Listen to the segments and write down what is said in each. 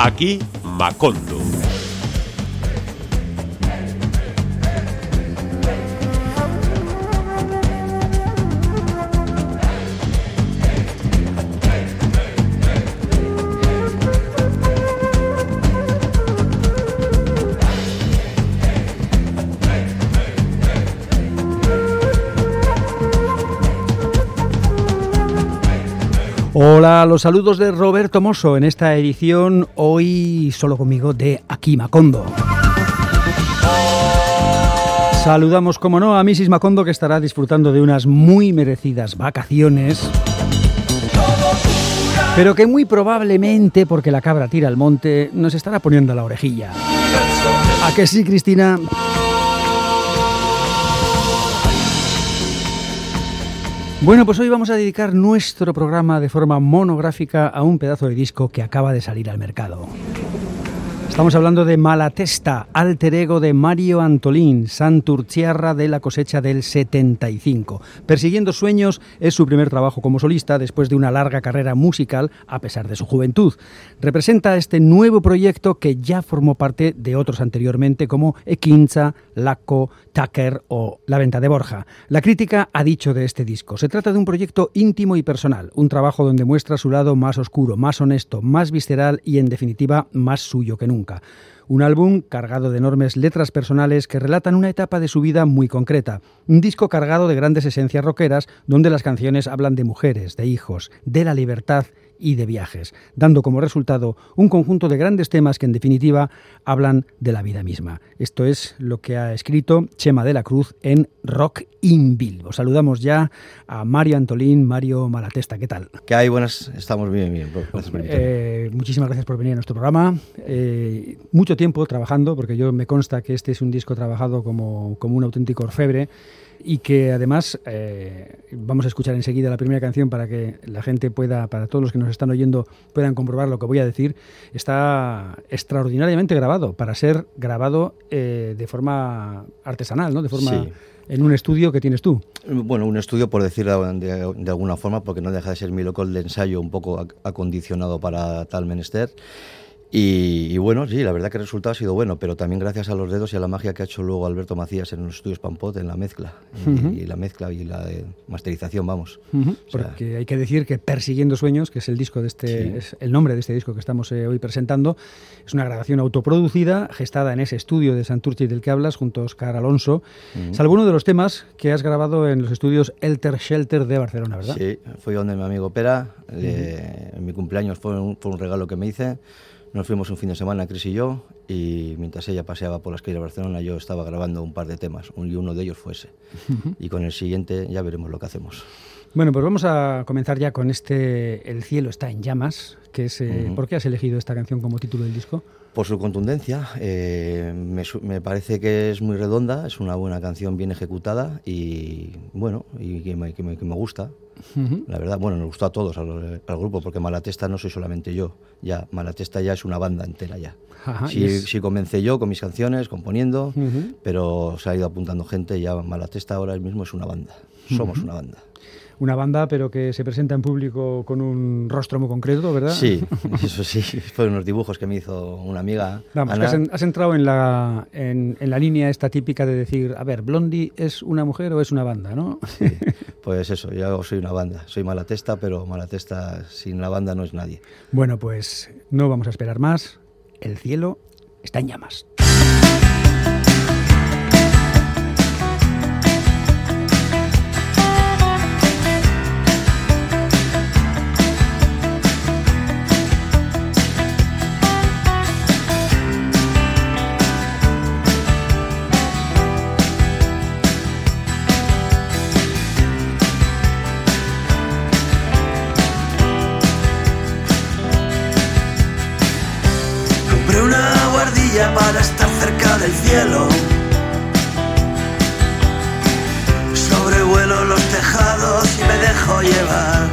Aquí Macondo. Los saludos de Roberto Mosso en esta edición, hoy solo conmigo de Aquí Macondo. Saludamos, como no, a Mrs. Macondo que estará disfrutando de unas muy merecidas vacaciones. Pero que muy probablemente, porque la cabra tira al monte, nos estará poniendo la orejilla. ¿A que sí, Cristina? Bueno, pues hoy vamos a dedicar nuestro programa de forma monográfica a un pedazo de disco que acaba de salir al mercado. Estamos hablando de Malatesta, alter ego de Mario Antolín, Santurciarra de la cosecha del 75. Persiguiendo sueños es su primer trabajo como solista después de una larga carrera musical a pesar de su juventud. Representa este nuevo proyecto que ya formó parte de otros anteriormente como Equinza, Laco, Tucker o La Venta de Borja. La crítica ha dicho de este disco. Se trata de un proyecto íntimo y personal, un trabajo donde muestra su lado más oscuro, más honesto, más visceral y en definitiva más suyo que nunca. Un álbum cargado de enormes letras personales que relatan una etapa de su vida muy concreta. Un disco cargado de grandes esencias rockeras donde las canciones hablan de mujeres, de hijos, de la libertad y de viajes, dando como resultado un conjunto de grandes temas que en definitiva hablan de la vida misma. Esto es lo que ha escrito Chema de la Cruz en Rock in Bilbo. Saludamos ya a Mario Antolín, Mario Malatesta, ¿qué tal? ¿Qué hay? Buenas, estamos bien, bien. Gracias por eh, muchísimas gracias por venir a nuestro programa. Eh, mucho tiempo trabajando, porque yo me consta que este es un disco trabajado como, como un auténtico orfebre y que además eh, vamos a escuchar enseguida la primera canción para que la gente pueda, para todos los que nos están oyendo, puedan comprobar lo que voy a decir. Está extraordinariamente grabado para ser grabado eh, de forma artesanal, ¿no? De forma en un estudio que tienes tú. Bueno, un estudio por decirlo de, de, alguna forma, porque no deja de ser mi local de ensayo un poco acondicionado para tal menester. Y, bueno, sí, la verdad que el resultado ha sido bueno, pero también gracias a los dedos y a la magia que ha hecho luego Alberto Macías en los estudios Pampot, en la mezcla, y, la mezcla y la masterización, vamos. Porque hay que decir que Persiguiendo Sueños, que es el disco de este, es el nombre de este disco que estamos eh, hoy presentando, es una grabación autoproducida, gestada en ese estudio de Santurce del que hablas, junto a Oscar Alonso. Es alguno de los temas que has grabado en los estudios Elter Shelter de Barcelona, ¿verdad? Sí, fui donde mi amigo Pera, en mi cumpleaños fue un, fue un regalo que me hice. Nos fuimos un fin de semana, Cris y yo, y mientras ella paseaba por las calles de Barcelona, yo estaba grabando un par de temas, y uno de ellos fue ese. Y con el siguiente ya veremos lo que hacemos. Bueno, pues vamos a comenzar ya con este El cielo está en llamas, que es... Eh, ¿Por qué has elegido esta canción como título del disco? Por su contundencia, eh, me, me, parece que es muy redonda, es una buena canción bien ejecutada y bueno, y que me, que me, que me gusta. La verdad, bueno, nos gustó a todos, al, al, grupo, porque Malatesta no soy solamente yo, ya Malatesta ya es una banda entera ya. Ajá, sí, comencé yo con mis canciones, componiendo, uh -huh. pero se ha ido apuntando gente, ya Malatesta ahora mismo es una banda, somos uh -huh. una banda una banda, pero que se presenta en público con un rostro muy concreto, ¿verdad? Sí, eso sí. Fueron unos dibujos que me hizo una amiga. Vamos, Ana. que has, has, entrado en la, en, en, la línea esta típica de decir, a ver, Blondie es una mujer o es una banda, ¿no? Sí, pues eso, yo soy una banda. Soy Malatesta, pero Malatesta sin la banda no es nadie. Bueno, pues no vamos a esperar más. El cielo está en llamas. Para estar cerca del cielo. Sobrevuelo los tejados y me dejo llevar.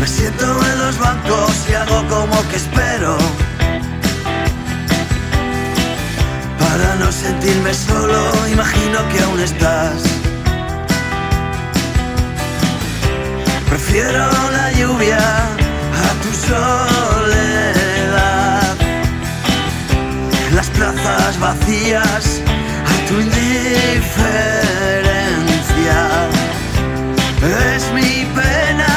Me siento en los bancos y hago como que espero. Para no sentirme solo, imagino que aún estás. Prefiero la lluvia soledad, las plazas vacías a tu indiferencia. Es mi pena,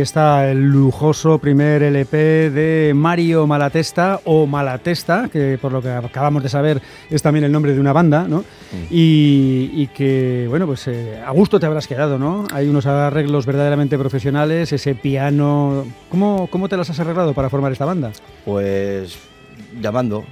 ahí está el lujoso primer LP de Mario Malatesta o Malatesta, que por lo que acabamos de saber es también el nombre de una banda, ¿no? Y, y que, bueno, pues eh, a gusto te habrás quedado, ¿no? Hay unos arreglos verdaderamente profesionales, ese piano... ¿Cómo, cómo te las has arreglado para formar esta banda? Pues llamando.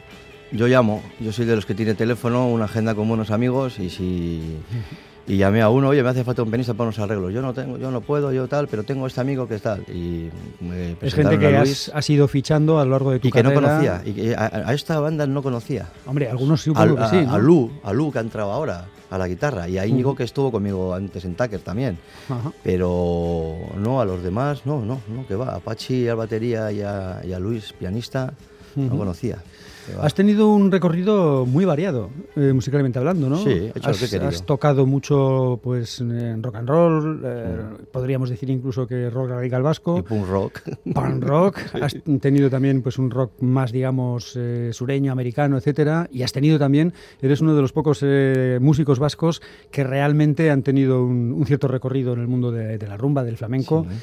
Yo llamo, yo soy de los que tiene teléfono, una agenda con buenos amigos y si y llamé a uno, oye, me hace falta un pianista para unos arreglos. Yo no tengo, yo no puedo, yo tal, pero tengo este amigo que es tal. Y me Es gente que a has, has ido fichando a lo largo de tu y que no carrera. conocía. Y que a, a esta banda no conocía. Hombre, algunos sí, a, que sí, ¿no? a Lu, a Lu que ha entrado ahora a la guitarra y a Íñigo que estuvo conmigo antes en Tucker también. Ajá. Pero no, a los demás, no, no, no, que va. A Pachi, a batería y a, y a Luis, pianista, no conocía. Has tenido un recorrido muy variado, eh, musicalmente hablando, ¿no? Sí, he hecho lo has, que he has tocado mucho pues, en rock and roll, eh, podríamos decir incluso que rock radical vasco, Y punk rock. punk rock, has tenido también pues, un rock más, digamos, eh, sureño, americano, etcétera, y has tenido también, eres uno de los pocos eh, músicos vascos que realmente han tenido un, un cierto recorrido en el mundo de, de la rumba, del flamenco. Sí.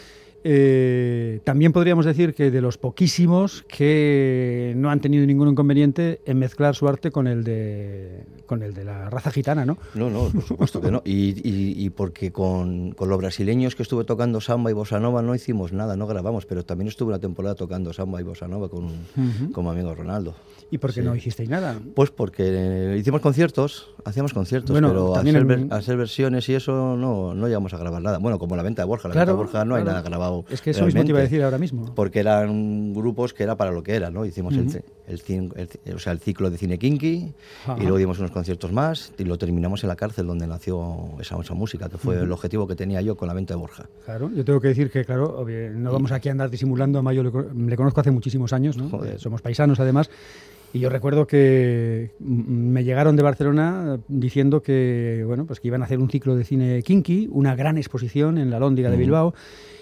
Eh, también podríamos decir que de los poquísimos que no han tenido ningún inconveniente en mezclar su arte con el de, con el de la raza gitana, ¿no? No, no, por supuesto que no. Y, y- y porque con, con los brasileños que estuve tocando samba y bossa nova no hicimos nada, no grabamos, pero también estuve una temporada tocando samba y bossa nova con, con mi amigo Ronaldo. ¿Y por qué no hicisteis nada? Pues porque eh, hicimos conciertos, hacíamos conciertos, Bueno, pero ver- al ser versiones y eso no, no llegamos a grabar nada. Bueno, como la venta de Borja, la Claro, venta de Borja no hay nada grabado. Es que eso mismo te iba a decir ahora mismo. Porque eran grupos que era para lo que era, ¿no? Hicimos el, Ujú. ce- el, el ci- o sea, el ciclo de cine kinky Ajá. y luego dimos unos conciertos más y lo terminamos en la cárcel donde nació esa, esa música, que fue el objetivo que tenía yo con la venta de Borja. Claro, yo tengo que decir que, claro, obvio, no vamos aquí a andar disimulando. A Mayo le, le conozco hace muchísimos años, ¿no? Joder. Somos paisanos, además. Y yo recuerdo que me llegaron de Barcelona diciendo que, bueno, pues que iban a hacer un ciclo de cine kinky, una gran exposición en la Lóndiga de Bilbao,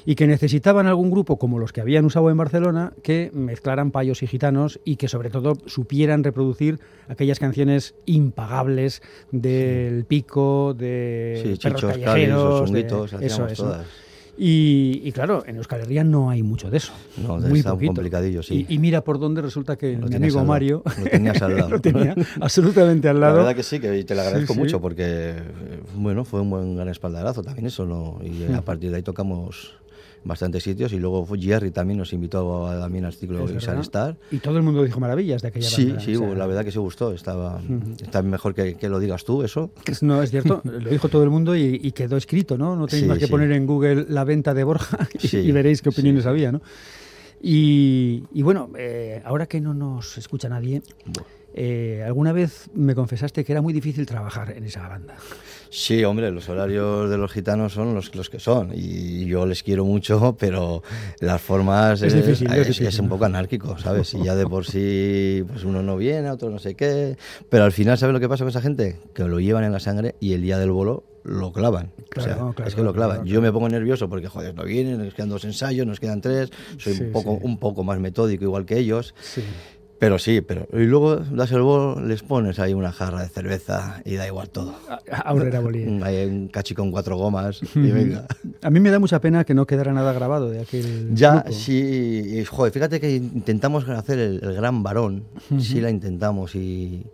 y que necesitaban algún grupo como los que habían usado en Barcelona que mezclaran payos y gitanos y que sobre todo supieran reproducir aquellas canciones impagables del pico, de Sí, perros chichos, callejeros, los de- eso, eso. todas. Y, y claro, en Euskal Herria no hay mucho de eso. No, muy está poquito. complicadillo, sí. Y, y mira por dónde resulta que Lo mi amigo al Mario lo tenías al lado. lo tenía absolutamente al La lado. verdad que sí, que te lo agradezco Sí, sí. mucho porque, bueno, fue un buen gran espaldarazo también eso, ¿no? Y Hmm. a partir de ahí tocamos bastantes sitios y luego Jerry también nos invitó a, también al ciclo verdad. Star. Y todo el mundo dijo maravillas de aquella Sí, banda. sí, o sea, la verdad que se gustó, estaba, está mejor que, que lo digas tú, eso. es- No, es cierto, lo dijo todo el mundo y, y quedó escrito, ¿no? No tenéis Sí, más que sí. poner en Google la venta de Borja y, Sí, y veréis qué opiniones había, ¿no? Y, y bueno, eh, ahora que no nos escucha nadie, Buah. Eh, alguna vez me confesaste que era muy difícil trabajar en esa banda. Sí, hombre, los horarios de los gitanos son los, los que son y yo les quiero mucho, pero las formas Es difícil, es es, difícil. es un poco anárquico, ¿sabes? Y ya de por sí, pues uno no viene, otro no sé qué, pero al final, ¿sabes lo que pasa con esa gente? Que lo llevan en la sangre y el día del bolo lo clavan. Claro, o sea, claro, es que lo clavan. claro, Yo me pongo nervioso porque, joder, no vienen, nos quedan dos ensayos, nos quedan tres, soy Sí, un, poco, sí. un poco más metódico igual que ellos. Sí. Pero sí, pero y luego das el bolo, les pones ahí una jarra de cerveza y da igual todo. Aurrera Bolí. Un, hay un cachi con cuatro gomas y venga. A mí me da mucha pena que no quedara nada grabado de aquel Ya, grupo. sí, joder, fíjate que intentamos hacer el, el gran varón, sí la intentamos, y,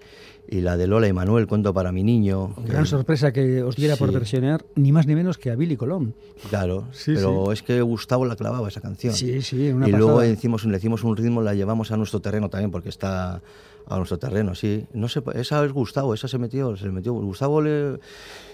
y la de Lola y Manuel, cuento para mi niño. que- Gran sorpresa que os diera por versionar ni más ni menos que a Billy Colón. Claro, Sí, pero es que Gustavo la clavaba esa canción. Sí, sí, una y pasada. luego hicimos, le hicimos un ritmo, la llevamos a nuestro terreno también, porque está a nuestro terreno, sí. No sé, esa es Gustavo, esa se metió, se metió. Gustavo le,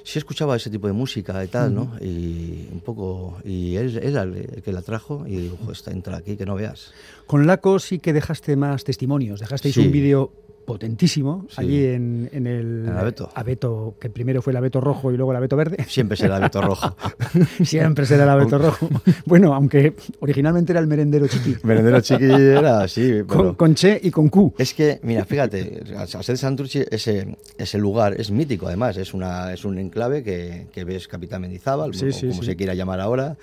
sí escuchaba ese tipo de música y tal, ¿no? Y un poco, y él, él era el que la trajo y dijo, "Jo, esta entra aquí, que no veas. Con Laco sí que dejaste más testimonios. Dejasteis un vídeo potentísimo Sí. allí en, en el el abeto. abeto, que primero fue el abeto rojo y luego el abeto verde. Siempre será Beto Rojo. Siempre será el abeto rojo. Bueno, aunque originalmente era el merendero chiqui. Merendero chiqui era así, Con, pero... con Che y con Q. Es que, mira, fíjate, a Sede Santurci, ese, ese lugar es mítico, además, es, una, es un enclave que, que ves Capitán Mendizábal, Sí, sí, como sí. se quiera llamar ahora,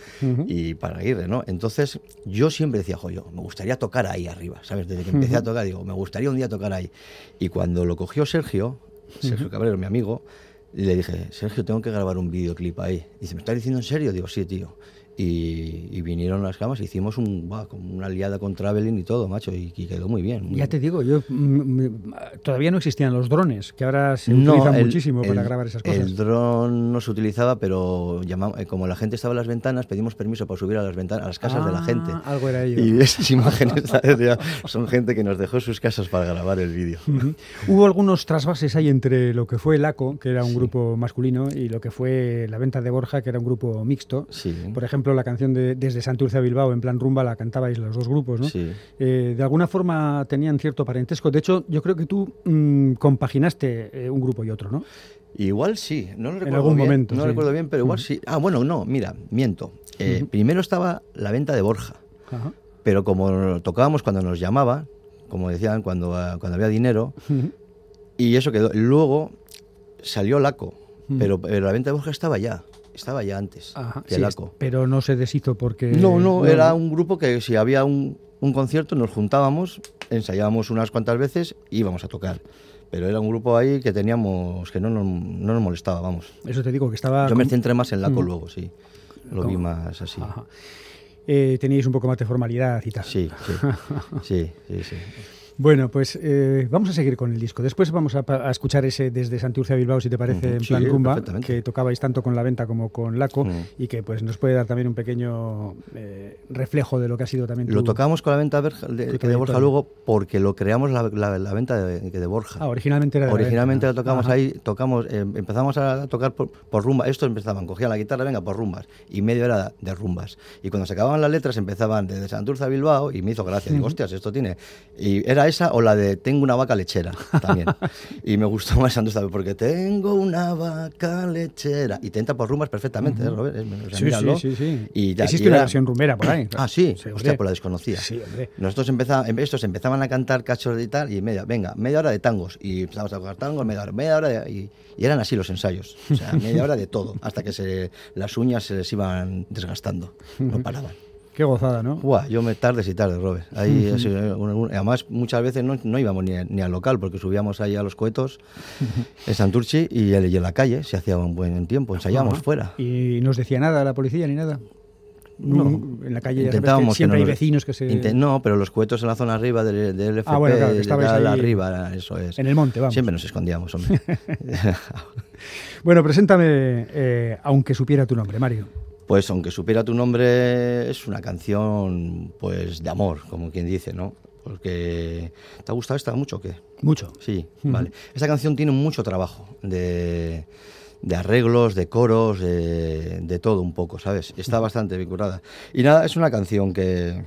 y para Aguirre, ¿no? Entonces, yo siempre decía, joyo, me gustaría tocar ahí arriba, ¿sabes? Desde que empecé a tocar, digo, me gustaría un día tocar ahí. Y cuando lo cogió Sergio, Sergio Cabrero, mi amigo, le dije, Sergio, tengo que grabar un videoclip ahí. Dice, ¿me estás diciendo en serio? Digo, sí, tío. Y, y vinieron las camas, hicimos un, como una aliada con Traveling y todo, macho, y, y quedó muy bien. muy Ya te digo, yo mm, mm, todavía no existían los drones, que ahora se No, utilizan el- muchísimo para grabar esas cosas. El dron no se utilizaba, pero llamamos- eh, como la gente estaba en las ventanas, pedimos permiso para subir a las ventanas, a las casas de la Ah, gente. Algo era ello. Y esas imágenes son gente que nos dejó sus casas para grabar el vídeo. Hubo algunos trasvases ahí entre lo que fue el ACO, que era un grupo masculino, y lo que fue la venta de Borja, que era un grupo mixto. Sí. Por ejemplo, la canción de Desde Santurce a Bilbao, en plan rumba, la cantabais los dos grupos, ¿no? Sí. Eh, de alguna forma tenían cierto parentesco. De hecho, yo creo que tú mm, compaginaste eh, un grupo y otro, ¿no? Igual sí, no lo recuerdo algún bien, momento, no sí. recuerdo bien, pero igual sí. Ah, bueno, no, mira, miento. Eh, Primero estaba la venta de Borja, pero como tocábamos cuando nos llamaban, como decían, cuando, ah, cuando había dinero. Y eso quedó. Luego salió Laco, pero, pero la venta de Borja estaba ya. Estaba ya antes Ajá, sí, pero no se deshizo porque... No, no, era un grupo que si había un, un concierto nos juntábamos, ensayábamos unas cuantas veces y íbamos a tocar. Pero era un grupo ahí que teníamos, que no nos, no nos molestaba, vamos. Eso te digo, que estaba... Yo me centré más en Laco Mm. luego, sí. Lo ¿Cómo? vi más así. Eh, teníais un poco más de formalidad y tal. Sí, sí, sí, sí, sí. Bueno, pues eh, vamos a seguir con el disco. Después vamos a, escuchar ese desde Santurce a Bilbao, si te parece, en sí, plan rumba, perfectamente. que tocabais tanto con la venta como con Laco y que pues nos puede dar también un pequeño eh, reflejo de lo que ha sido también Lo tu- tocamos con la venta de, de Borja luego porque lo creamos la, la- la venta de, de Borja. Ah, originalmente era de la Originalmente venta. la tocamos Ajá. ahí, tocamos, eh, empezamos a tocar por, por rumba. Estos empezaban, cogían la guitarra, venga, por rumbas. Y medio era de rumbas. Y cuando se acababan las letras empezaban desde Santurce a Bilbao y me hizo gracia. Digo, hostias, esto tiene. Y era era esa o la de Tengo una vaca lechera también. y me gustó más vez porque tengo una vaca lechera. Y te entra por rumbas perfectamente, ¿eh, Robert? Eh, o sea, Sí, míralo. sí, sí. Y ya- Existe y una era- versión rumbera por ahí. Ah, sí, Sí, hostia, pues la desconocía. Sí, hombre. Nosotros empezaba, estos empezaban a cantar cachos y tal, y media, venga, media hora de tangos. Y empezamos a tocar tangos, media hora, media hora de- y, y eran así los ensayos. O sea, media hora de todo, hasta que se, las uñas se les iban desgastando. No paraban. Qué gozada, ¿no? Buah, yo me tardes y tardes, Robert. Ahí, un- además, muchas veces no, no íbamos ni, a- ni al local, porque subíamos ahí a los cohetos en Santurchi y, y en la calle se hacía un buen tiempo, ensayábamos fuera. ¿Y no os decía nada la policía ni nada? No. En la calle ya Intentábamos siempre no hay nos- vecinos que se... No, pero los cohetos en la zona arriba del, del FP, Ah, bueno, claro, que ahí arriba, eso es. en el monte, vamos. Siempre nos escondíamos, hombre. Bueno, preséntame eh, Aunque supiera tu nombre, Mario. Pues aunque supiera tu nombre, es una canción pues de amor, como quien dice, ¿no? Porque ¿te ha gustado esta mucho o qué? Mucho. Sí, vale. Esta canción tiene mucho trabajo de, de arreglos, de coros, de, de todo un poco, ¿sabes? Está bastante bien curada. Y nada, es una canción que,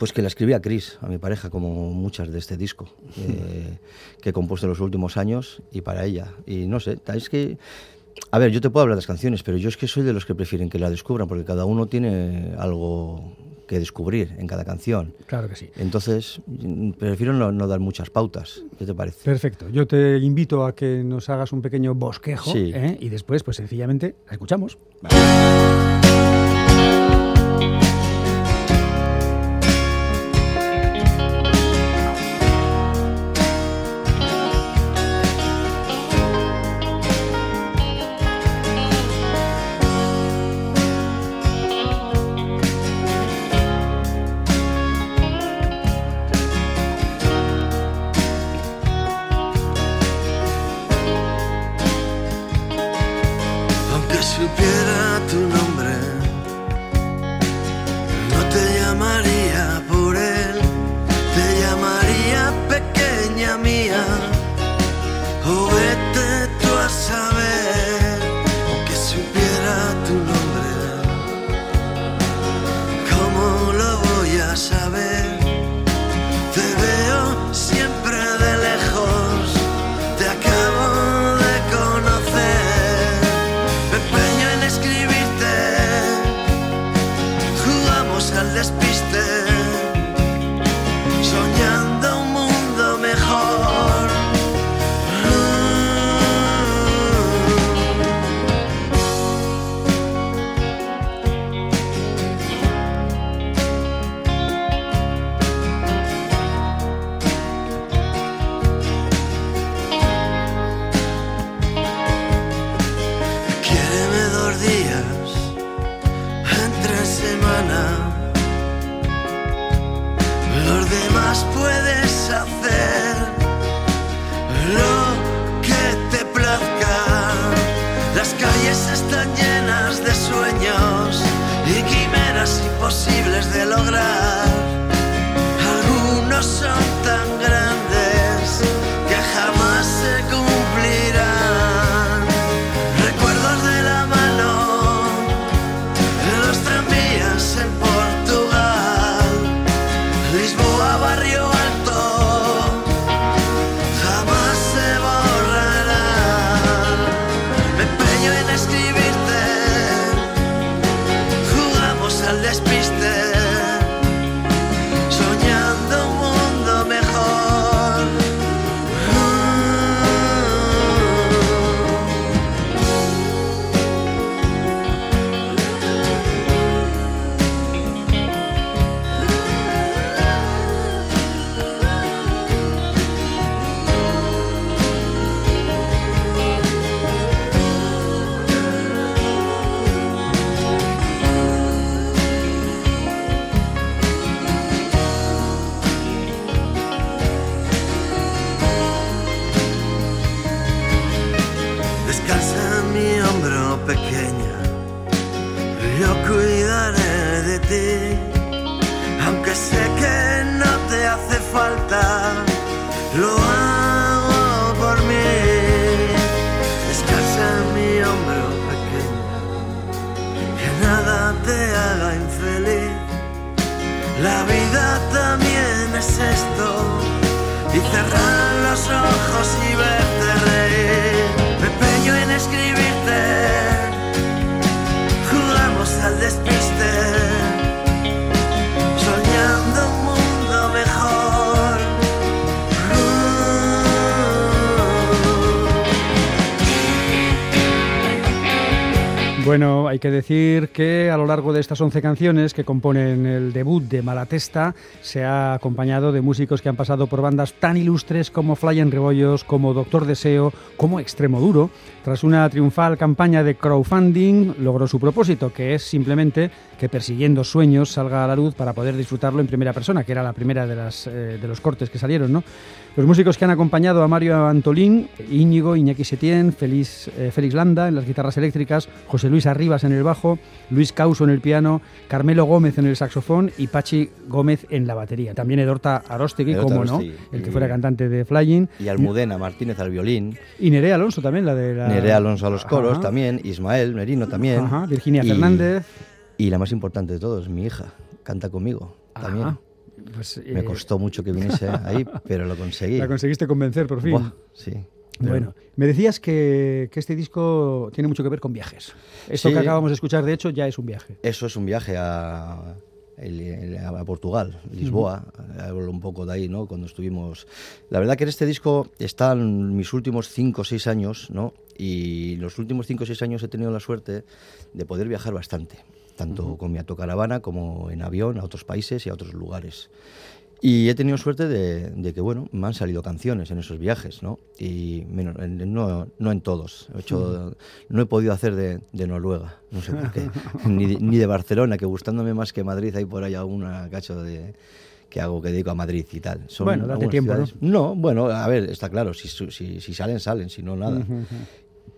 pues que la escribí a Chris, a mi pareja, como muchas de este disco, eh, que he compuesto en los últimos años y para ella. Y no sé, es que... A ver, yo te puedo hablar de las canciones, pero yo es que soy de los que prefieren que la descubran, porque cada uno tiene algo que descubrir en cada canción. Claro que sí. Entonces, prefiero no, no dar muchas pautas. ¿Qué te parece? Perfecto. Yo te invito a que nos hagas un pequeño bosquejo Sí. ¿eh? y después, pues sencillamente, la escuchamos. Imposibles de lograr. La vida también es esto y cerrar los ojos y verte Bueno, hay que decir que a lo largo de estas 11 canciones que componen el debut de Malatesta se ha acompañado de músicos que han pasado por bandas tan ilustres como Flying Rebollos, como Doctor Deseo, como Extremo Duro. Tras una triunfal campaña de crowdfunding logró su propósito, que es simplemente que persiguiendo sueños salga a la luz para poder disfrutarlo en primera persona, que era la primera de, las, eh, de los cortes que salieron, ¿no? Los músicos que han acompañado a Mario Antolín, Íñigo, Iñaki Setién, Félix, eh, Félix Landa en las guitarras eléctricas, José Luis Arribas en el bajo, Luis Causo en el piano, Carmelo Gómez en el saxofón y Pachi Gómez en la batería. También Edorta Arostegui, como no, el que fuera cantante de Flying. Y Almudena Martínez al violín, Y Nerea Alonso también, la de la... Nerea Alonso a los coros Ajá. también, Ismael Merino también. Ajá, Virginia y- Fernández. Y la más importante de todos, mi hija, canta conmigo también. Pues, Me eh, costó mucho que viniese ahí, pero lo conseguí. La conseguiste convencer por fin. Buah, sí. Bueno, me decías que, que este disco tiene mucho que ver con viajes. Esto Sí. que acabamos de escuchar, de hecho, ya es un viaje. Eso es un viaje a, a Portugal, Lisboa, hablo un poco de ahí, ¿no? Cuando estuvimos... La verdad que en este disco están mis últimos 5 o 6 años, ¿no? Y los últimos 5 o 6 años he tenido la suerte de poder viajar bastante, tanto con mi autocaravana como en avión a otros países y a otros lugares. Y he tenido suerte de, de que, bueno, me han salido canciones en esos viajes, ¿no? Y menos- en- no, no en todos. He hecho, no he podido hacer de, de Noruega, no sé por qué. ni, de, ni de Barcelona, que gustándome más que Madrid, hay por ahí alguna cacho de que hago que dedico a Madrid y tal. Son Bueno, date tiempo, ciudades- ¿no? bueno, a ver, está claro, si, si salen, salen, si no, nada.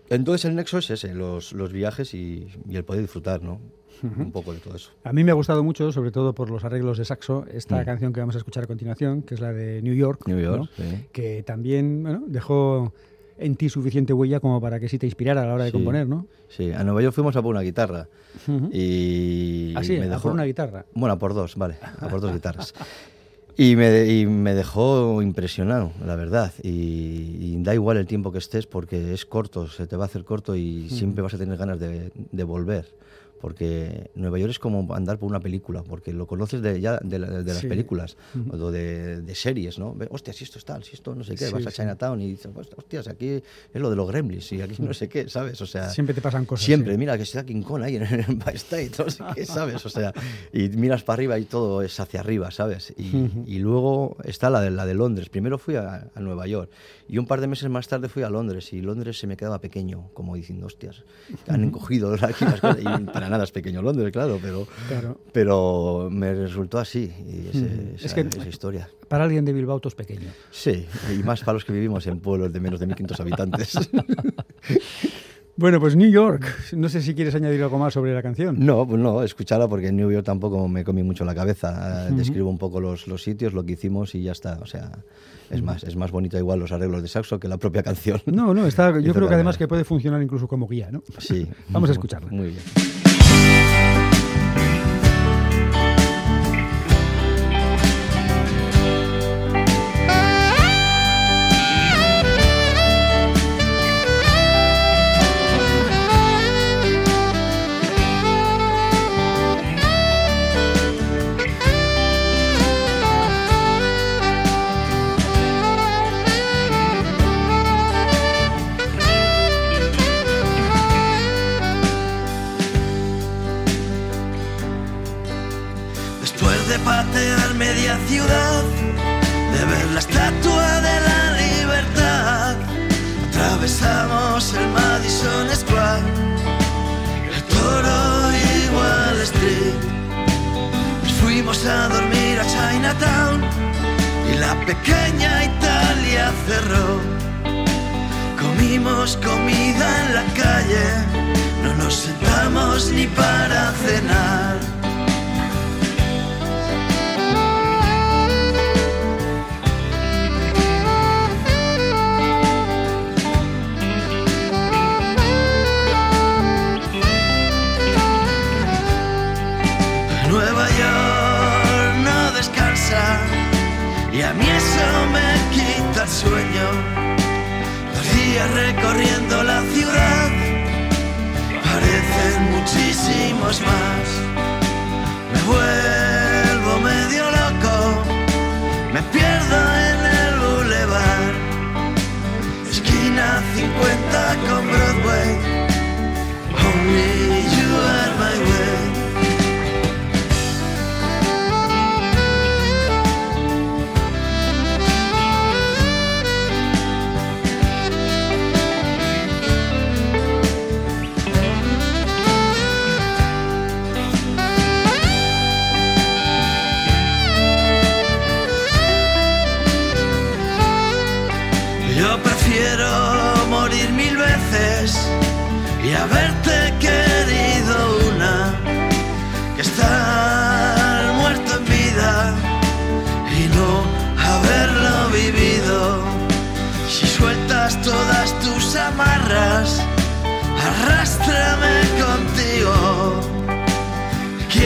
Entonces el nexo es ese, los, los viajes y, y el poder disfrutar, ¿no? Un poco de todo eso. A mí me ha gustado mucho, sobre todo por los arreglos de saxo, esta Mm. canción que vamos a escuchar a continuación, que es la de New York, New York, ¿no? sí. que también bueno, dejó en ti suficiente huella como para que sí te inspirara a la hora de Sí. componer, ¿no? Sí, a Nueva York fuimos a por una guitarra Ujú. y Ah, sí, me a por una guitarra. Bueno, a por dos, vale, a por dos guitarras. Y me, y me dejó impresionado, la verdad. Y, y da igual el tiempo que estés porque es corto, se te va a hacer corto y siempre vas a tener ganas de, de volver. Porque Nueva York es como andar por una película, porque lo conoces de, ya de, la- de las Sí. películas o de, de series, ¿no? Hostia, si esto es tal, si esto no sé qué, Sí, vas a. Chinatown y dices, hostia, si aquí es lo de los gremlins y aquí no sé qué, ¿sabes? O sea, Siempre te pasan cosas. Siempre, sí. mira que está King Kong ahí en el Empire State, no sé qué, ¿sabes? O sea, y miras para arriba y todo es hacia arriba, ¿sabes? Y, y luego está la de, la de Londres. Primero fui a, a Nueva York y un par de meses más tarde fui a Londres y Londres se me quedaba pequeño, como diciendo, hostias, han encogido aquí las cosas. Y para nada es pequeño Londres, claro, pero, Claro. pero me resultó así, y ese- Ujú. esa, Es que- esa historia. Para alguien de Bilbao, todo es pequeño. Sí, y más para los que vivimos en pueblos de menos de 1.500 habitantes. Bueno, pues New York. No sé si quieres añadir algo más sobre la canción. No, pues no, escucharla porque en New York tampoco me comí mucho la cabeza. Eh, Describo un poco los, los sitios, lo que hicimos y ya está. O sea, es más, es más bonito igual los arreglos de saxo que la propia canción. No, no, está, yo creo que además que puede funcionar incluso como guía, ¿no? Sí. Vamos a escucharla. Muy bien. Pequeña Italia cerró. Comimos comida en la calle, no nos sentamos ni para cenar. Sueño. Días recorriendo la ciudad parecen muchísimos más.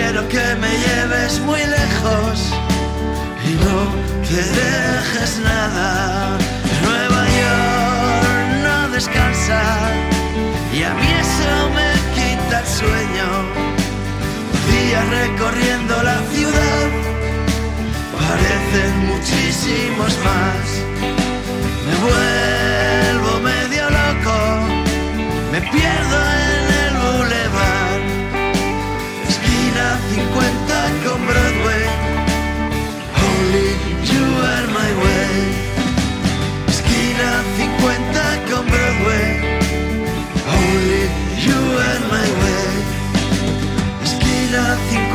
Quiero que me lleves muy lejos y no te dejes nada. Nueva York no descansa y a mí eso me quita el sueño. Días recorriendo la ciudad parecen muchísimos más. Me vuelvo medio loco, me pierdo en 50 con Broadway. Only you are my way. Esquina 50 con Broadway. Only you are my way. Esquina 50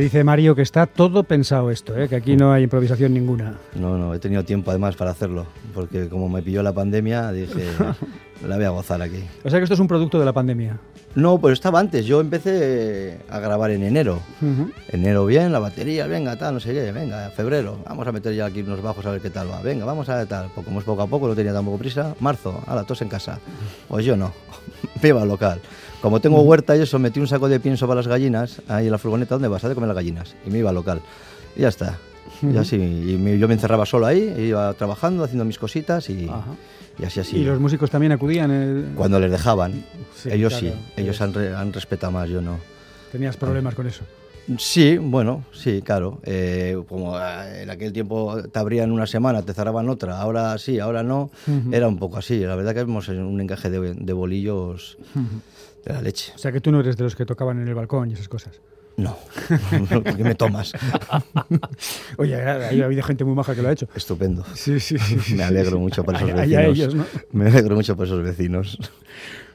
dice Mario que está todo pensado esto, ¿eh? que aquí no hay improvisación ninguna. No, no, he tenido tiempo además para hacerlo, porque como me pilló la pandemia, dije, la voy a gozar aquí. O sea que esto es un producto de la pandemia. No, pues estaba antes. Yo empecé a grabar en enero. Ujú. Enero bien, la batería, venga, tal, no sé qué, venga, febrero, vamos a meter ya aquí unos bajos a ver qué tal va. Venga, vamos a ver tal. Pues como es poco a poco, no tenía tampoco prisa. Marzo, ala, tos en casa. Pues yo no, al local. Como tengo huerta y eso, metí un saco de pienso para las gallinas ahí en la furgoneta, ¿dónde vas? A comer las gallinas. Y me iba al local. Y ya está. Y así, y me- yo me encerraba solo ahí, iba trabajando, haciendo mis cositas y, así así. Y los músicos también acudían. eh, Cuando les dejaban, Sí, ellos claro, sí, ellos han, re- han respetado más, yo no. Tenías problemas con eso. Sí, bueno, sí, claro. Eh, como eh, en aquel tiempo te abrían una semana, te cerraban otra, ahora sí, ahora no, era un poco así. La verdad que vemos un encaje de, de bolillos de la leche. O sea que tú no eres de los que tocaban en el balcón y esas cosas. No, porque me tomas. Oye, ha habido gente muy maja que lo ha hecho. Estupendo. Sí, sí, sí. sí, Me alegro sí. mucho por esos vecinos. ellos, ¿no? Me alegro mucho por esos vecinos.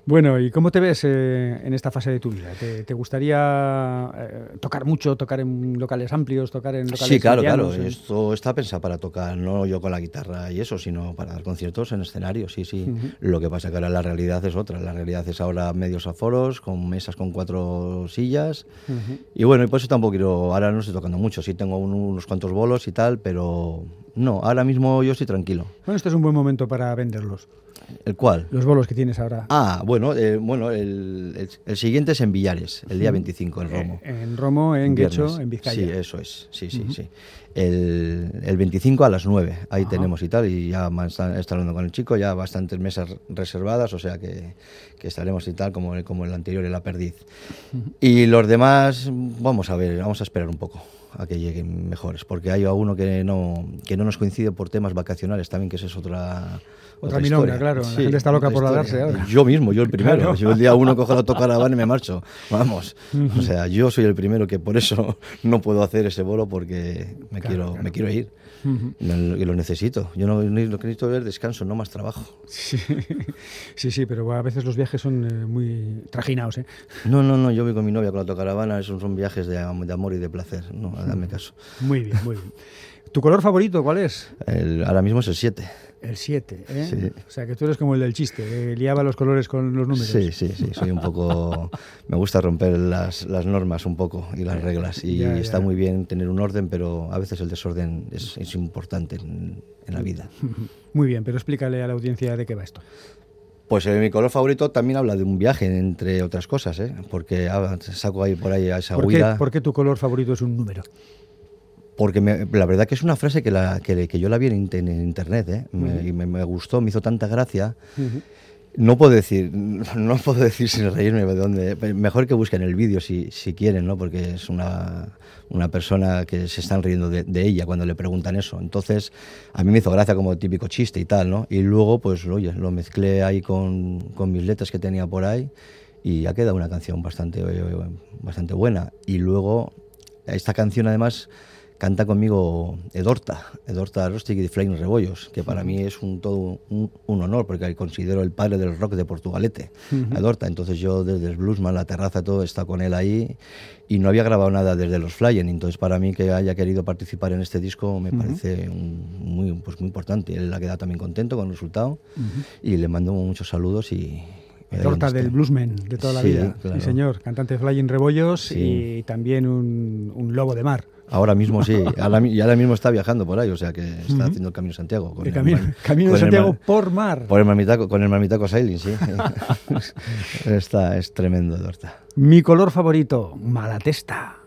Bueno, ¿y cómo te ves eh, en esta fase de tu vida? ¿Te, te gustaría eh, tocar mucho, tocar en locales amplios, tocar en locales Sí, claro, claro. en- Esto está pensado para tocar, no yo con la guitarra y eso, sino para dar conciertos en escenario, sí, sí. Lo que pasa que ahora la realidad es otra. La realidad es ahora medios aforos, con mesas con cuatro sillas. Y bueno, y por eso tampoco quiero, ahora no estoy tocando mucho, sí tengo un- unos cuantos bolos y tal, pero no, ahora mismo yo estoy tranquilo. Bueno, este es un buen momento para venderlos. ¿El cual? Los bolos que tienes ahora. Ah, bueno, eh, bueno el, el- el siguiente es en Villares, el día 25 en Romo. Eh, en Romo, en. Guecho, en Vizcaya. Sí, eso es, sí, sí, sí. El, el 25 a las 9, ahí tenemos y tal, y ya está hablando con el chico, ya bastantes mesas reservadas, o sea que, que estaremos y tal, como, como el anterior, en la perdiz. Y los demás, vamos a ver, vamos a esperar un poco a que lleguen mejores, porque hay alguno que no, que no nos coincide por temas vacacionales también, que esa es otra... Otra historia. claro, la gente está loca otra por largarse ahora. Yo mismo, yo el primero. Claro. Yo el día uno cojo la autocaravana y me marcho. Vamos. O sea, yo soy el primero que por eso no puedo hacer ese bolo porque me, Claro, quiero, claro. me quiero ir. Ujú. Lo- necesito. Yo no, ni- lo que necesito es descanso, no más trabajo. Sí, sí, sí, pero a veces los viajes son eh, muy trajinados, ¿eh? No, no, no. Yo voy con mi novia con la autocaravana. Esos son viajes de, am- de amor y de placer. No, dame caso. Muy bien, muy bien. ¿Tu color favorito cuál es? El- ahora mismo es el 7. El 7, ¿eh? Sí. O sea, que tú eres como el del chiste, liaba los colores con los números. Sí, sí, sí. Soy un poco. me gusta romper las, las normas un poco y las reglas. Y Ya, ya. está muy bien tener un orden, pero a veces el desorden es, es importante en, en la vida. Muy bien, pero explícale a la audiencia de qué va esto. Pues eh, mi color favorito también habla de un viaje, entre otras cosas, ¿eh? porque ah, saco ahí por ahí a esa ¿Por qué, huida. por qué tu color favorito es un número? Porque me- la verdad que es una frase que, la, que, que yo la vi en, en internet ¿eh? Me- y me, me gustó, me hizo tanta gracia. No puedo decir, no puedo decir sin reírme de dónde. Mejor que busquen el vídeo si, si quieren, ¿no? Porque es una, una persona que se están riendo de, de ella cuando le preguntan eso. Entonces, a mí me hizo gracia como típico chiste y tal, ¿no? Y luego, pues, oye, lo mezclé ahí con, con mis letras que tenía por ahí y ha quedado una canción bastante, eh, bastante buena. Y luego, esta canción además canta conmigo Edorta, Edorta Rostig y de Flying Rebollos, que para mí es un todo un, un honor, porque considero el padre del rock de Portugalete, a Edorta. Entonces yo desde el Bluesman, la terraza, todo está con él ahí y no había grabado nada desde los Flying. Entonces para mí que haya querido participar en este disco me parece un- muy, pues, muy importante. Él ha quedado también contento con el resultado y le mando muchos saludos y... Torta del bluesman de toda la Sí, vida. claro. Sí, señor. Cantante de Flying Rebollos Sí. y también un, un lobo de mar. Ahora mismo sí, ahora, y ahora mismo está viajando por ahí, o sea que está haciendo el Camino de Santiago. Con El el camino, camino de con Santiago mar- por mar. por el marmitaco, con el marmitaco sailing, sí. está, es tremendo, Dorta. Mi color favorito, Malatesta.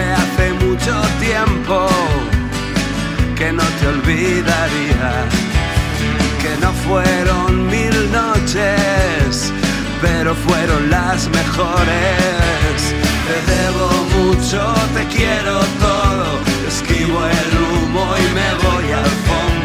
Hace mucho tiempo que no te olvidaría que no fueron mil noches, pero fueron las mejores. Te debo mucho, te quiero todo, esquivo el humo y me voy al fondo.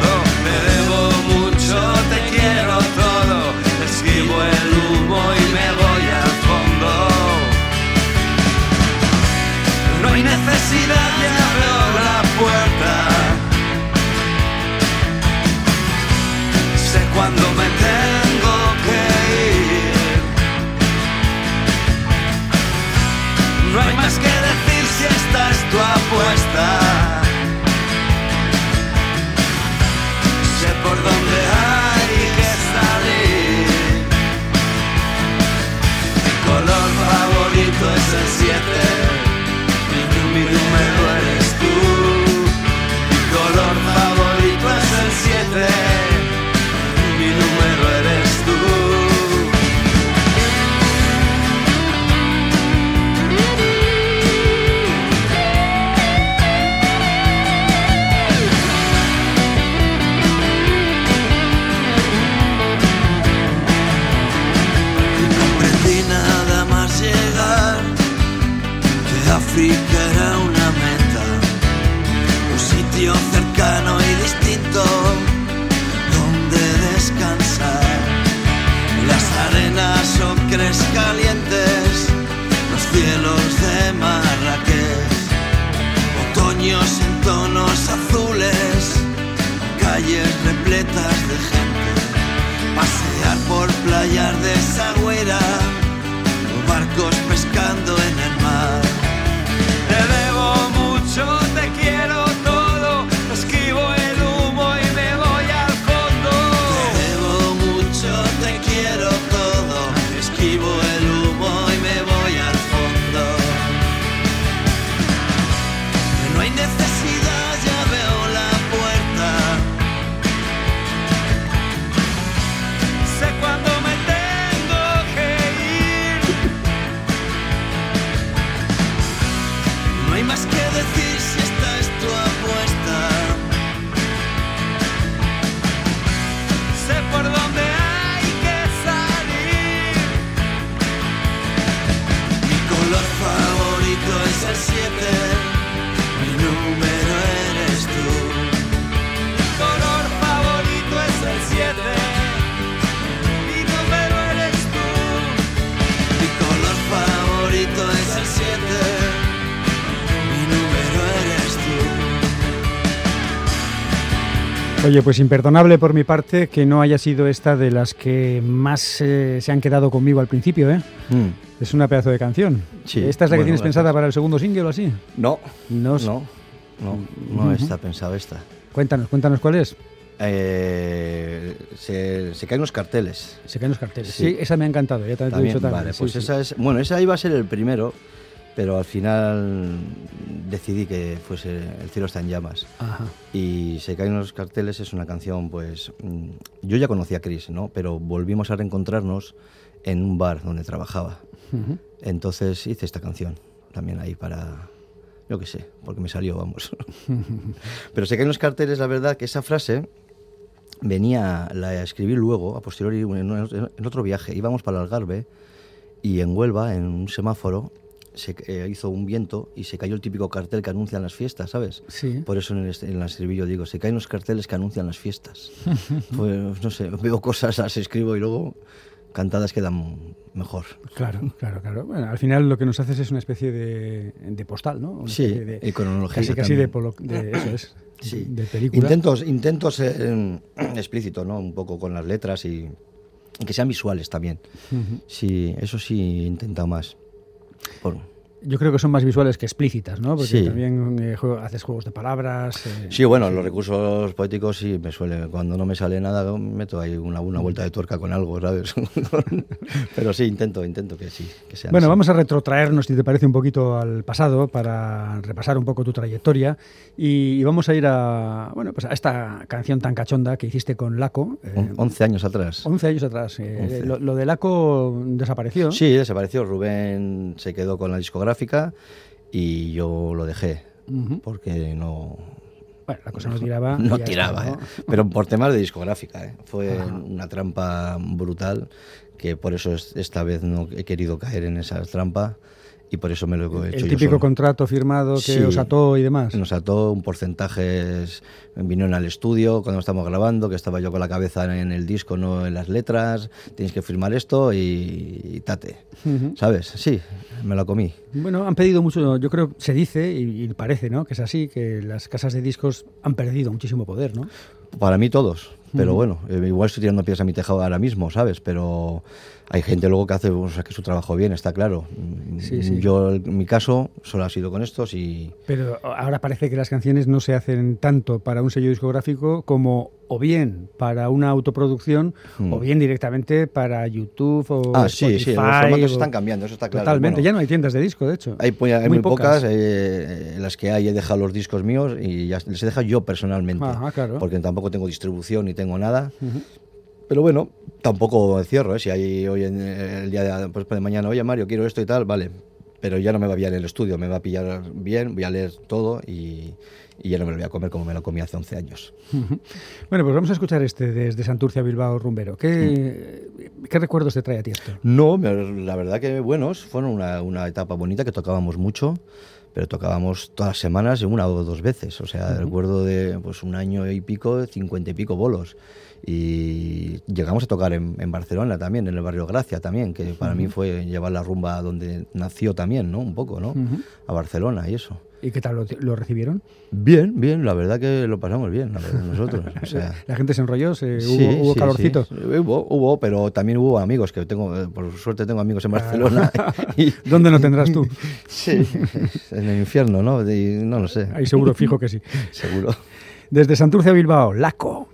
Era una meta, un sitio cercano y distinto donde descansar. Las arenas ocres calientes, los cielos de Marrakech, otoños en tonos azules, calles repletas de gente, pasear por playas de Sagüera, barcos Oye, pues imperdonable por mi parte que no haya sido esta de las que más eh, se han quedado conmigo al principio, ¿eh? Mm. Es una pedazo de canción. Sí, ¿Esta es la que tienes gracias. pensada para el segundo single o así? No, No, no, no, está pensado esta. Cuéntanos, cuéntanos cuál es. Eh, se, se caen los carteles. Se caen los carteles. Sí, Sí. esa me ha encantado, ya te lo he También, dicho también. vale, sí, pues sí. esa es. Bueno, esa iba a ser el primero, pero al final decidí que fuese El cielo está en llamas. Ajá. Y Se caen los carteles es una canción, pues. mm, Yo ya conocía a Chris, ¿no? Pero volvimos a reencontrarnos en un bar donde trabajaba. Ujú. Entonces hice esta canción también ahí para. Yo qué sé, porque me salió, vamos. Pero se caen los carteles, la verdad que esa frase venía, la escribí luego, a posteriori, en otro viaje. Íbamos para el Algarve y en Huelva, en un semáforo, se eh, hizo un viento y se cayó el típico cartel que anuncian las fiestas, ¿sabes? Sí. Por eso en el, en el estribillo digo, se caen los carteles que anuncian las fiestas. pues no sé, veo cosas, las escribo y luego cantadas quedan mejor. Claro, claro, claro. Bueno, al final lo que nos haces es una especie de, de postal, ¿no? Una Sí, de, y cronología Casi, casi de, polo- de eso es. Sí. De película. Intento, intento ser eh, explícito, ¿no? Un poco con las letras y, y que sean visuales también. Ujú. Sí, eso sí he intentado más. Por- Yo creo que son más visuales que explícitas, ¿no? Porque Sí. también eh, juego- haces juegos de palabras. eh, Sí, bueno, los recursos poéticos sí me suele. Cuando no me sale nada, meto ahí una, una vuelta de tuerca con algo, ¿sabes? Pero sí, intento, intento que sí, que sean Bueno, así. vamos a retrotraernos, si te parece, un poquito al pasado para repasar un poco tu trayectoria y, y vamos a ir a, bueno, pues a esta canción tan cachonda que hiciste con Laco. eh, On- 11 años atrás. 11 años atrás. eh, 11. Lo, lo de Laco desapareció. Sí, desapareció. Rubén se quedó con la discográfica y yo lo dejé Ujú. porque no, Bueno, la cosa no tiraba. no tiraba, está, ¿no? ¿eh? pero por temas de discográfica. ¿eh? Fue Ajá. una trampa brutal que por eso es- esta vez no he querido caer en esa trampa y por eso me lo he hecho El típico contrato firmado que Sí. os ató y demás. Nos ató un porcentaje, vinieron al estudio cuando estamos grabando, que estaba yo con la cabeza en el disco, no en las letras, tienes que firmar esto y, y tate. ¿sabes? Sí, me la comí. Bueno, han pedido mucho, yo creo, se dice y, y parece, ¿no? Que es así, que las casas de discos han perdido muchísimo poder, ¿no? Para mí todos, pero bueno, eh, igual estoy tirando piedras a mi tejado ahora mismo, ¿sabes? Pero hay gente luego que hace o sea, que su trabajo bien, está claro. Mm, Sí, sí. Yo, en mi caso, solo ha sido con estos y... Pero ahora parece que las canciones no se hacen tanto para un sello discográfico como o bien para una autoproducción Hmm. o bien directamente para YouTube o Ah, sí, sí, los Spotify formatos o- están cambiando, eso está claro. Totalmente, Bueno, ya no hay tiendas de disco, de hecho. Hay, pu- hay muy, pocas, eh, en las que hay he dejado los discos míos y ya les he dejado yo personalmente. Ajá, claro. Porque tampoco tengo distribución ni tengo nada. Ujú. Pero bueno, tampoco cierro, ¿eh? Si hay hoy en eh, el día de, pues, de mañana, oye Mario, quiero esto y tal, vale. Pero ya no me va a pillar en el estudio, me va a pillar bien, voy a leer todo y, y ya no me lo voy a comer como me lo comí hace 11 años. Bueno, pues vamos a escuchar este desde Santurce a Bilbao Rumbero. ¿Qué, ¿Qué recuerdos te trae a ti esto? No, la verdad que buenos, fueron una, una etapa bonita que tocábamos mucho, pero tocábamos todas las semanas una o dos veces. O sea, recuerdo de pues un año y pico, cincuenta y pico bolos. Y llegamos a tocar en, en Barcelona también, en el barrio Gracia también, que para mí fue llevar la rumba donde nació también, ¿no? Un poco, ¿no? A Barcelona y eso. ¿Y qué tal lo, lo recibieron? Bien, bien, la verdad que lo pasamos bien, la verdad, nosotros. O sea, ¿La gente se enrolló? ¿Se- Sí, ¿Hubo, hubo sí, calorcito? sí. Hubo, hubo, pero también hubo amigos que tengo, eh, por suerte tengo amigos en Barcelona. y, ¿Dónde no tendrás tú? sí, en el infierno, ¿no? Y no lo sé, Ahí seguro, fijo que sí. seguro. Desde Santurce a Bilbao, Laco.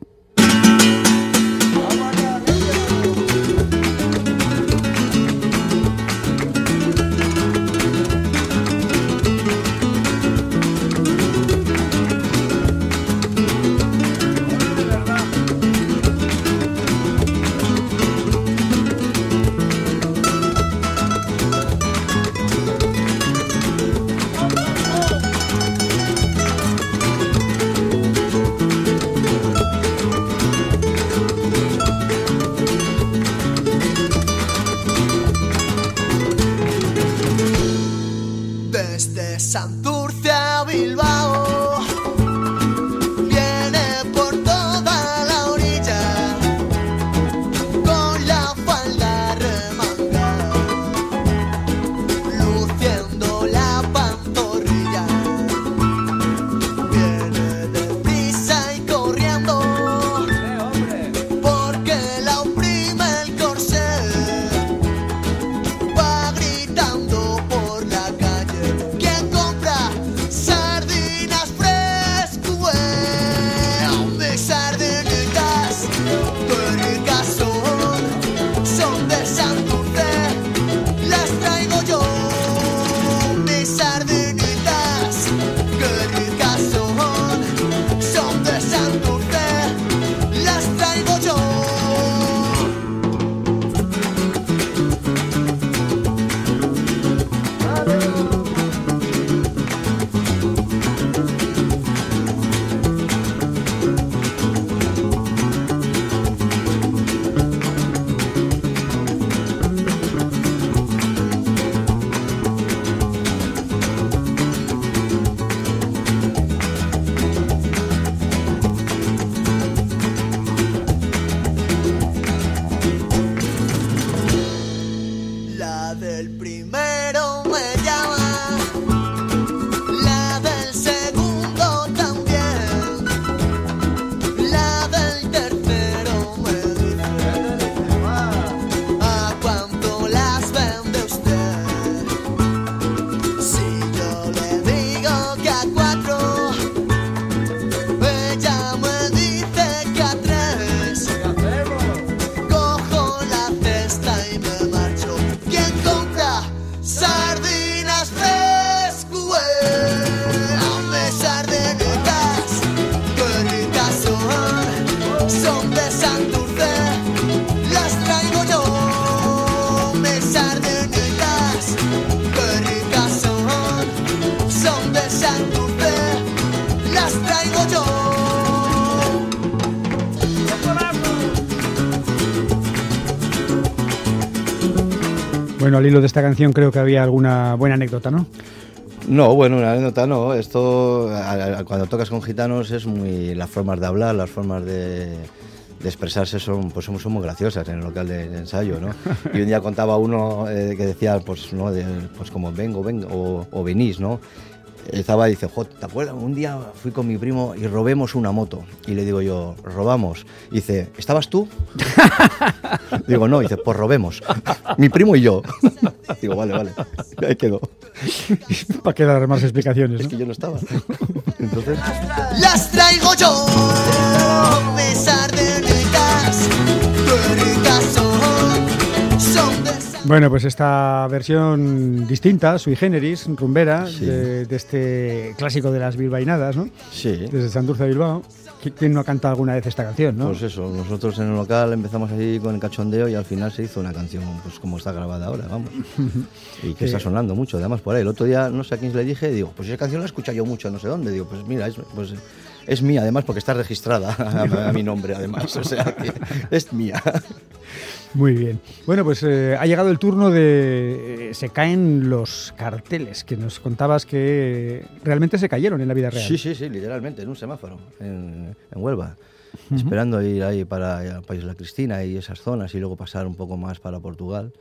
Hilo de esta canción creo que había alguna buena anécdota, ¿no? No, bueno, una anécdota no. Esto, cuando tocas con gitanos, es muy. Las formas de hablar, las formas de, expresarse son, pues somos, muy graciosas en el local de, ensayo, ¿no? Y un día contaba uno eh, que decía, pues, ¿no? pues como vengo, vengo, o, o venís, ¿no? Estaba y dice, ¿te acuerdas? Un día fui con mi primo y robemos una moto. Y le digo yo, robamos. Y dice, ¿estabas tú? digo, no. Y dice, pues robemos. mi primo y yo. digo, vale, vale. Ahí quedó. Para que dar más explicaciones. Es que yo no estaba. Entonces. Las traigo yo, Bueno, pues esta versión distinta, sui generis, rumbera, de, este clásico de las bilbainadas, ¿no? Sí. Desde Santurce Bilbao. ¿Quién no ha cantado alguna vez esta canción, no? Pues eso, nosotros en el local empezamos así con el cachondeo y al final se hizo una canción, pues como está grabada ahora, vamos. y que está sonando mucho, además por ahí. El otro día, no sé a quién le dije, digo, pues esa canción la he escuchado yo mucho, no sé dónde. Digo, pues mira, es, pues, es mía además porque está registrada a, a mi nombre además, o sea que es mía. Muy bien. Bueno, pues eh, ha llegado el turno de... Eh, se caen los carteles, que nos contabas que realmente se cayeron en la vida real. Sí, sí, sí, literalmente, en un semáforo, en, en Huelva esperando ir ahí para el País de la Cristina y esas zonas y luego pasar un poco más para Portugal.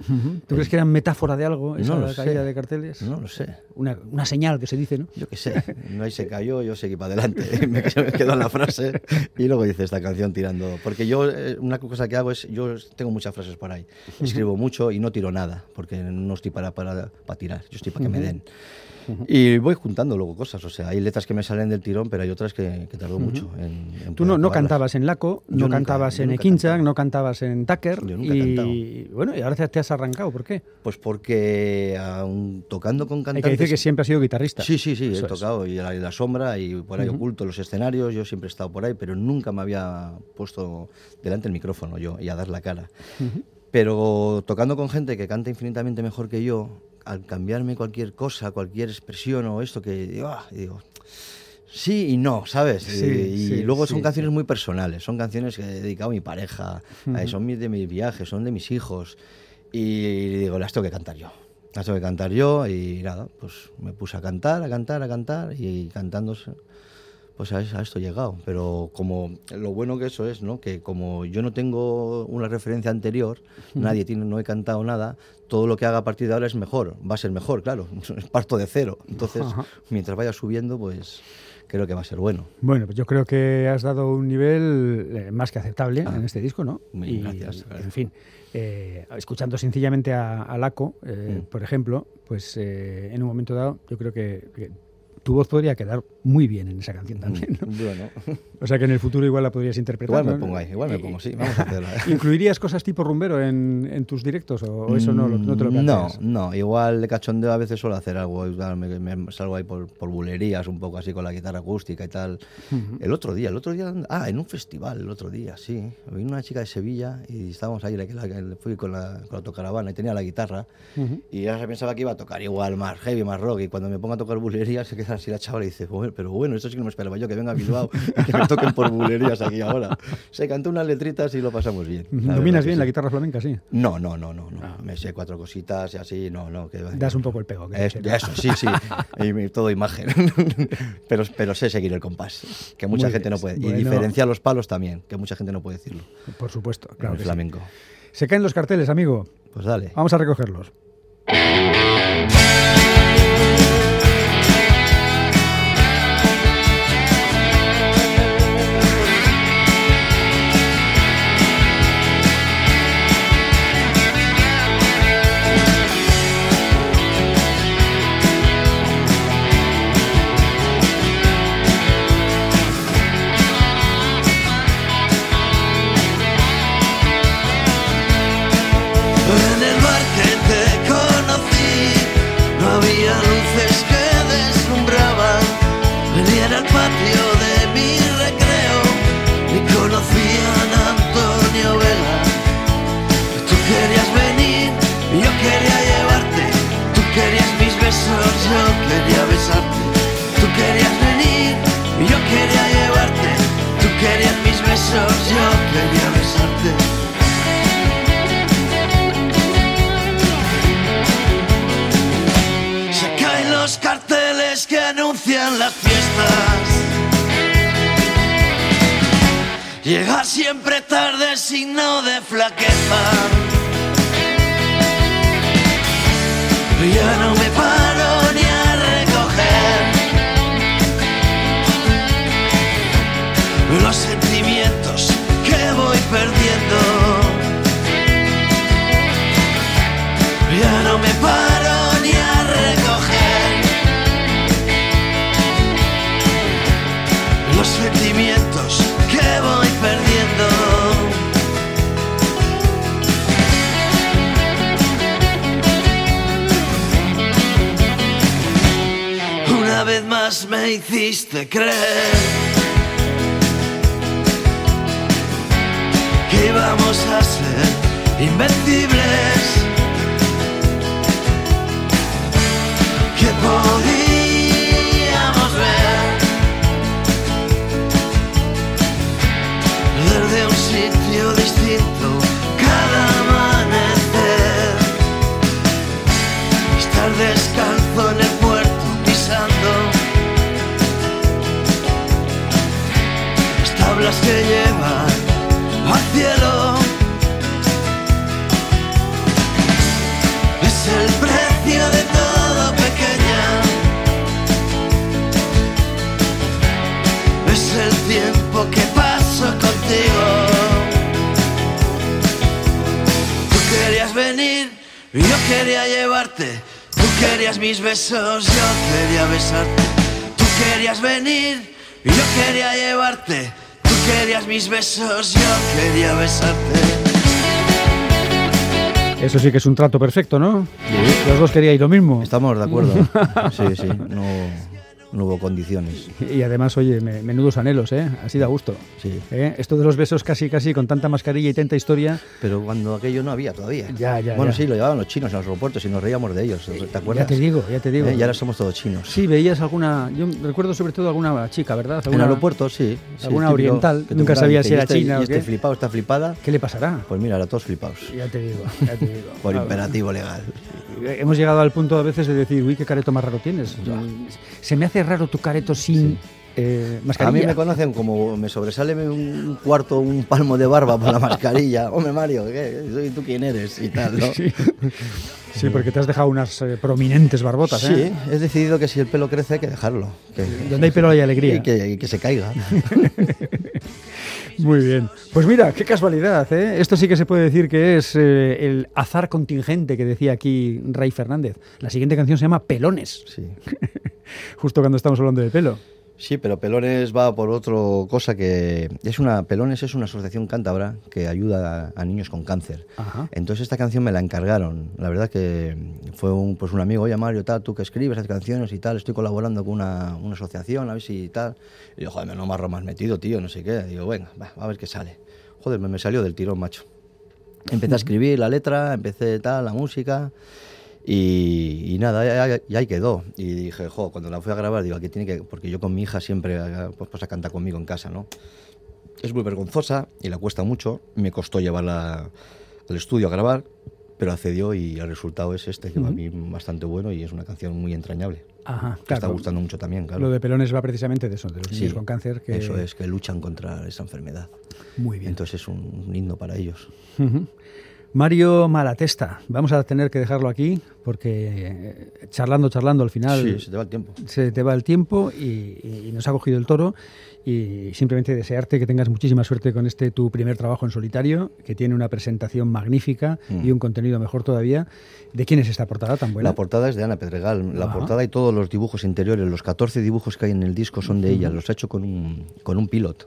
¿Tú crees que era metáfora de algo esa caída de carteles? No lo sé. Una, una, señal que se dice, ¿no? Yo qué sé. No ahí se cayó, yo seguí para adelante. me quedo en la frase y luego dice esta canción tirando. Porque yo, eh, una cosa que hago es, yo tengo muchas frases por ahí. Escribo mucho y no tiro nada, porque no estoy para, para, para tirar, yo estoy para que me den. Y voy juntando luego cosas, o sea, hay letras que me salen del tirón, pero hay otras que, que tardo mucho en, Tú no, no, cantabas en Laco, no cantabas en Ekinchak, no cantabas en Tucker. Yo nunca y bueno, y ahora te has arrancado, ¿por qué? Pues porque aún tocando con cantantes... Hay que decir que siempre has sido guitarrista. Sí, sí, sí, he tocado y la, la, sombra y por ahí oculto los escenarios, yo siempre he estado por ahí, pero nunca me había puesto delante el micrófono yo y a dar la cara. Pero tocando con gente que canta infinitamente mejor que yo, al cambiarme cualquier cosa, cualquier expresión o esto que digo, ah, sí y no, ¿sabes? y, luego son canciones muy personales, son canciones que he dedicado a mi pareja, son de mis viajes, son de mis hijos. Y digo, las tengo que cantar yo. Las tengo que cantar yo y nada, pues me puse a cantar, a cantar, a cantar y cantando pues a, esto he llegado. Pero como lo bueno que eso es, ¿no? Que como yo no tengo una referencia anterior, nadie tiene, no he cantado nada, todo lo que haga a partir de ahora es mejor, va a ser mejor, claro. Parto de cero. Entonces, mientras vaya subiendo, pues creo que va a ser bueno. Bueno, pues yo creo que has dado un nivel eh, más que aceptable ah, en este disco, ¿no? Muy gracias. en fin, eh, escuchando sencillamente a, Laco, eh, mm. por ejemplo, pues en un momento dado, yo creo que tu voz podría quedar muy bien en esa canción también. ¿no? Bueno. O sea que en el futuro igual la podrías interpretar. Igual me pongo ahí, igual me pongo, sí, vamos a hacerla. ¿Incluirías cosas tipo rumbero en, en tus directos o, eso no, no, te lo planteas? No, no, igual de cachondeo a veces suelo hacer algo, me, salgo ahí por, por, bulerías un poco así con la guitarra acústica y tal. El otro día, el otro día, ah, en un festival, el otro día, sí. Vino una chica de Sevilla y estábamos ahí, fui con la, con la autocaravana y tenía la guitarra y ya se pensaba que iba a tocar igual más heavy, más rock y cuando me pongo a tocar bulerías se queda así la chavala y dice, pero bueno, esto sí que no me esperaba yo, que venga a Bilbao y que me toquen por bulerías aquí ahora. Se cantó unas letritas y lo pasamos bien. ¿Dominas bien la guitarra flamenca, sí? No, no, no, no. no. Ah. Me sé cuatro cositas y así, no, no. Que, das un poco el pego. Es, eso, sí, sí. y, todo imagen. pero, pero sé seguir el compás, que mucha gente no puede. Y diferenciar los palos también, que mucha gente no puede decirlo. Por supuesto, claro. el flamenco. Se caen los carteles, amigo. Pues dale. Vamos a recogerlos. But sí que es un trato perfecto, ¿no? Los dos queríais lo mismo. Estamos de acuerdo. Sí, sí, no, no hubo condiciones. Y además, oye, me- menudos anhelos, ¿eh? Así da gusto. Sí. ¿Eh? Esto de los besos casi, casi con tanta mascarilla y tanta historia. Pero cuando aquello no había todavía. Ya, ya, Bueno, ya. sí, lo llevaban los chinos en los aeropuertos y nos reíamos de ellos. ¿Te acuerdas? Ya te digo, ya te digo. Eh, Y ahora somos todos chinos. Sí, veías alguna. Yo recuerdo sobre todo alguna chica, ¿verdad? En Alguna- aeropuertos, sí. sí, alguna oriental, que nunca sabía si era "¿Y este- china y o este qué?". flipado, está flipada. ¿Qué le pasará? Pues mira, ahora todos flipados. Ya te digo, ya te digo. Por imperativo legal. Hemos llegado al punto a veces de decir, uy, qué careto más raro tienes. Se me hace raro tu careto sin eh, A mascarilla. mí me conocen como me sobresale un cuarto, un palmo de barba por la mascarilla. Hombre, Mario, ¿qué? ¿Soy tú quién eres? Y tal, ¿no? Sí. Sí, porque te has dejado unas eh, prominentes barbotas, Sí, ¿eh? he decidido que si el pelo crece hay que dejarlo. Que, Donde hay pelo hay alegría. y que, y que se caiga. Muy bien. Pues mira, qué casualidad, ¿eh? Esto sí que se puede decir que es eh, el azar contingente que decía aquí Ray Fernández. La siguiente canción se llama Pelones, Sí. justo cuando estamos hablando de pelo. Sí, pero Pelones va por otra cosa que es una Pelones es una asociación cántabra que ayuda a, a niños con cáncer. Ajá. Entonces esta canción me la encargaron. La verdad que fue un pues un amigo, oye Mario, tal, tú que escribes esas canciones y tal, estoy colaborando con una, una asociación, a ver si tal. Y yo, joder, no me más metido, tío, no sé qué. Digo, venga, va, a ver qué sale. Joder, me, me salió del tirón, macho. Empecé a escribir la letra, empecé tal, la música. Y, y nada, ya ahí quedó. Y dije, jo, cuando la fui a grabar, digo, aquí tiene que. Porque yo con mi hija siempre eh, pues, pues, a cantar conmigo en casa, ¿no? Es muy vergonzosa y le cuesta mucho. Me costó llevarla al estudio a grabar, pero accedió y el resultado es este, que va a mí bastante bueno y es una canción muy entrañable. Ajá, Que está claro. gustando mucho también, claro. Lo de pelones va precisamente de eso, de los Sí, niños con cáncer. Que... Eso es, que luchan contra esa enfermedad. Muy bien. Entonces es un, himno para ellos. Ujú. Mario Malatesta, vamos a tener que dejarlo aquí porque eh, charlando, charlando al final Sí, se te va el tiempo. se te va el tiempo y, y nos ha cogido el toro y simplemente desearte que tengas muchísima suerte con este tu primer trabajo en solitario, que tiene una presentación magnífica Mm. y un contenido mejor todavía. ¿De quién es esta portada tan buena? La portada es de Ana Pedregal. La Ajá. portada y todos los dibujos interiores, los 14 dibujos que hay en el disco son de ella. Los ha hecho con un, con un pilot.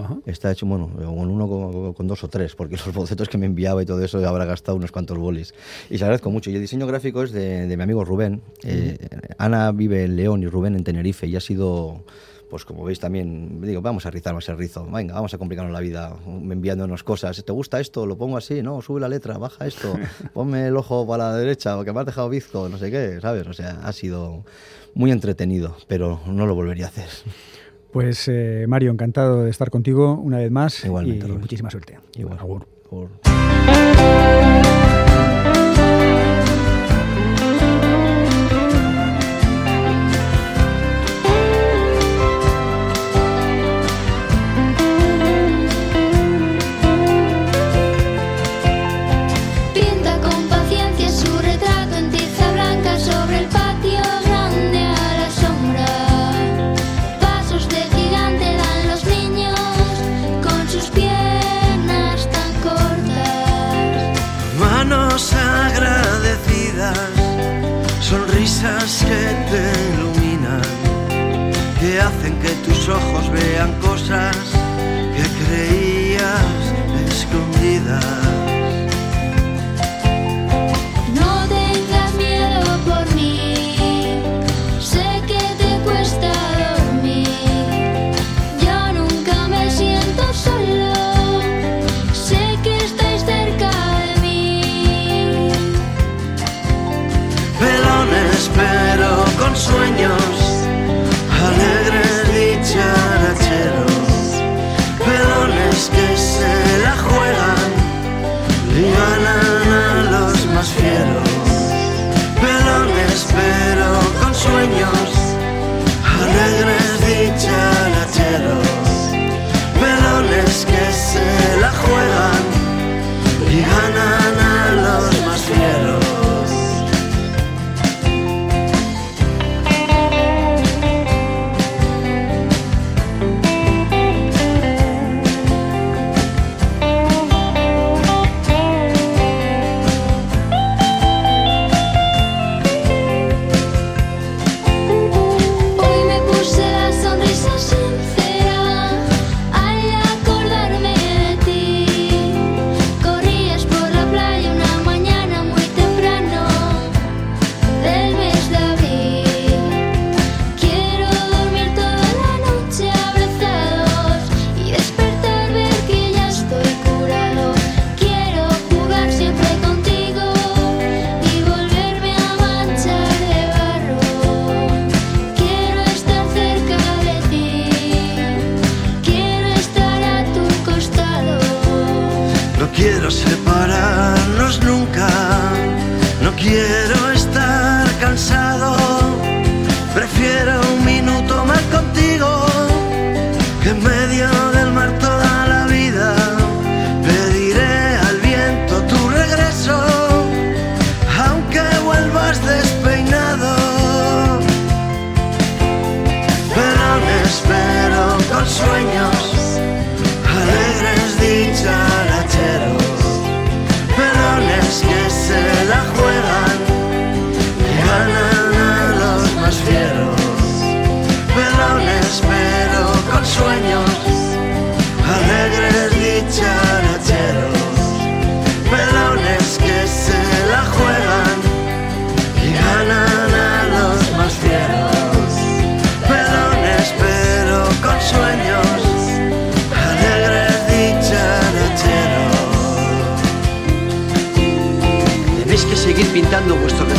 Ajá. Está hecho, bueno, con uno, con, con dos o tres, porque los bocetos que me enviaba y todo eso habrá gastado unos cuantos bolis. Y se agradezco mucho. Y el diseño gráfico es de, de mi amigo Rubén. Eh, Ana vive en León y Rubén en Tenerife y ha sido... Pues como veis también, digo, vamos a rizar más el rizo, venga, vamos a complicarnos la vida, enviándonos cosas. ¿Te gusta esto? Lo pongo así, no, sube la letra, baja esto, ponme el ojo para la derecha, porque me has dejado bizco, no sé qué, ¿sabes? O sea, ha sido muy entretenido, pero no lo volvería a hacer. Pues eh, Mario, encantado de estar contigo una vez más Igualmente, y muchísima suerte. Igual. Agur. trust sueños.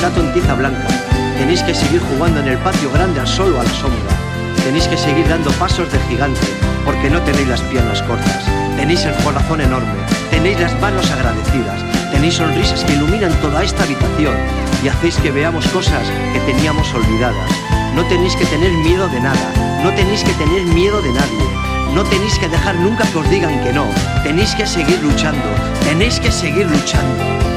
gato tiza blanca. Tenéis que seguir jugando en el patio grande al sol o a la sombra. Tenéis que seguir dando pasos de gigante, porque no tenéis las piernas cortas. Tenéis el corazón enorme, tenéis las manos agradecidas, tenéis sonrisas que iluminan toda esta habitación y hacéis que veamos cosas que teníamos olvidadas. No tenéis que tener miedo de nada, no tenéis que tener miedo de nadie, no tenéis que dejar nunca que os digan que no, tenéis que seguir luchando, tenéis que seguir luchando.